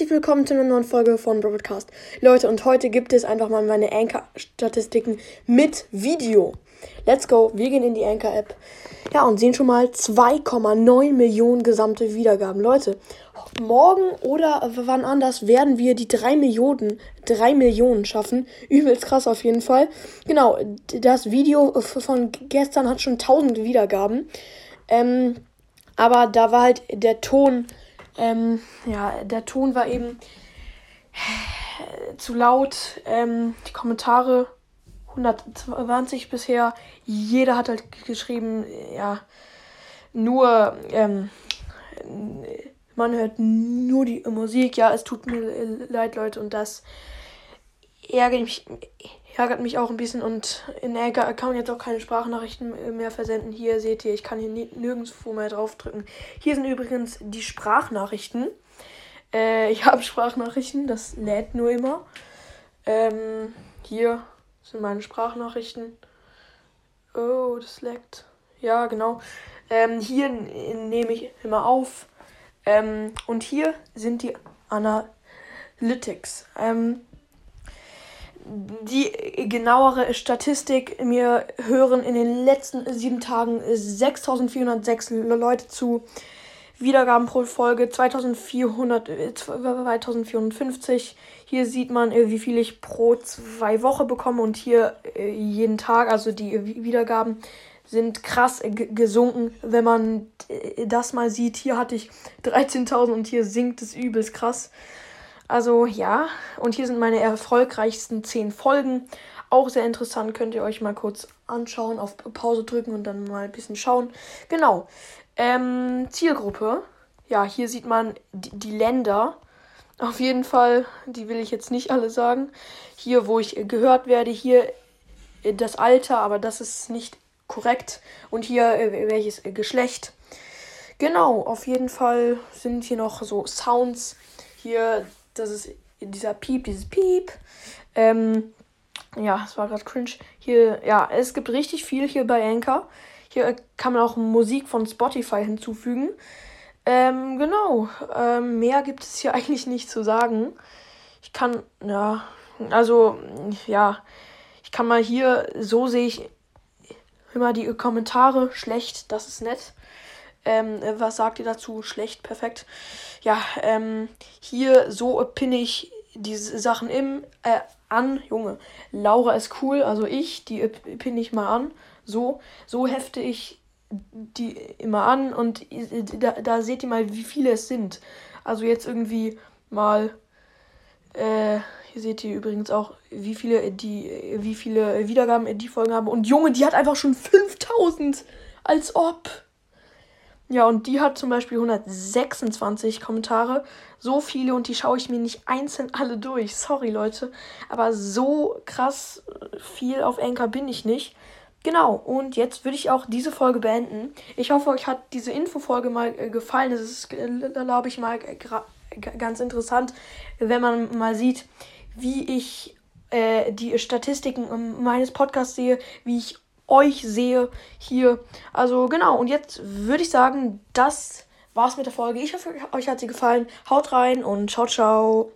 willkommen zu einer neuen Folge von Broadcast. Leute, und heute gibt es einfach mal meine Anchor-Statistiken mit Video. Let's go, wir gehen in die Anchor-App. Ja, und sehen schon mal 2,9 Millionen gesamte Wiedergaben. Leute, morgen oder wann anders werden wir die 3 Millionen, 3 Millionen schaffen. Übelst krass auf jeden Fall. Genau, das Video von gestern hat schon 1000 Wiedergaben. Ähm, aber da war halt der Ton ähm, ja, der Ton war eben zu laut. Ähm, die Kommentare 120 bisher. Jeder hat halt geschrieben, ja, nur, ähm, man hört nur die Musik. Ja, es tut mir leid, Leute, und das ärgert mich, ärgert mich auch ein bisschen. Und in Anchor kann man jetzt auch keine Sprachnachrichten mehr versenden. Hier seht ihr, ich kann hier nirgendwo mehr draufdrücken. Hier sind übrigens die Sprachnachrichten. Äh, ich habe Sprachnachrichten, das lädt nur immer. Ähm, hier sind meine Sprachnachrichten. Oh, das leckt. Ja, genau. Ähm, hier nehme ich immer auf. Ähm, und hier sind die Analytics. Ähm, die genauere Statistik. Mir hören in den letzten sieben Tagen 6406 Leute zu. Wiedergaben pro Folge 2400, 2450. Hier sieht man, äh, wie viel ich pro zwei Wochen bekomme und hier äh, jeden Tag, also die Wiedergaben sind krass gesunken, wenn man äh, das mal sieht. Hier hatte ich 13.000 und hier sinkt es übelst krass. Also ja, und hier sind meine erfolgreichsten 10 Folgen. Auch sehr interessant, könnt ihr euch mal kurz anschauen, auf Pause drücken und dann mal ein bisschen schauen. Genau. Ähm, Zielgruppe. Ja, hier sieht man die, die Länder. Auf jeden Fall, die will ich jetzt nicht alle sagen. Hier, wo ich gehört werde, hier äh, das Alter, aber das ist nicht korrekt. Und hier äh, welches Geschlecht. Genau, auf jeden Fall sind hier noch so Sounds. Hier das ist dieser Piep, dieses Piep. Ähm, ja, es war gerade cringe. Hier, ja, es gibt richtig viel hier bei Anchor. Hier kann man auch Musik von Spotify hinzufügen. Ähm, genau. Ähm, mehr gibt es hier eigentlich nicht zu sagen. Ich kann, ja, also, ja, ich kann mal hier, so sehe ich immer die Kommentare schlecht, das ist nett. Ähm, was sagt ihr dazu? Schlecht, perfekt. Ja, ähm, hier so pinne ich diese Sachen im, äh, an. Junge, Laura ist cool, also ich, die pinne ich mal an. So, so hefte ich die immer an und da, da seht ihr mal, wie viele es sind. Also jetzt irgendwie mal, äh, hier seht ihr übrigens auch, wie viele die, wie viele Wiedergaben die Folgen haben. Und Junge, die hat einfach schon 5000. Als ob. Ja, und die hat zum Beispiel 126 Kommentare. So viele und die schaue ich mir nicht einzeln alle durch. Sorry, Leute. Aber so krass viel auf Anchor bin ich nicht. Genau, und jetzt würde ich auch diese Folge beenden. Ich hoffe, euch hat diese Infofolge mal äh, gefallen. Es ist, äh, glaube ich, mal ganz interessant, wenn man mal sieht, wie ich äh, die Statistiken meines Podcasts sehe, wie ich euch sehe hier. Also genau, und jetzt würde ich sagen, das war's mit der Folge. Ich hoffe, euch hat sie gefallen. Haut rein und ciao, ciao.